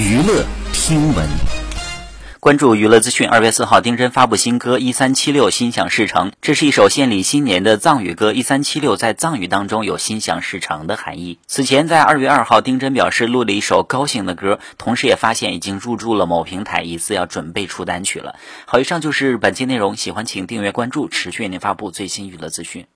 娱乐听闻。关注娱乐资讯二月四号丁真发布新歌一三七六心想事成这是一首献礼新年的藏语歌一三七六在藏语当中有心想事成的含义。此前在二月二号丁真表示录了一首高兴的歌同时也发现已经入驻了某平台疑似要准备出单曲了。好以上就是本期内容喜欢请订阅关注持续为您发布最新娱乐资讯。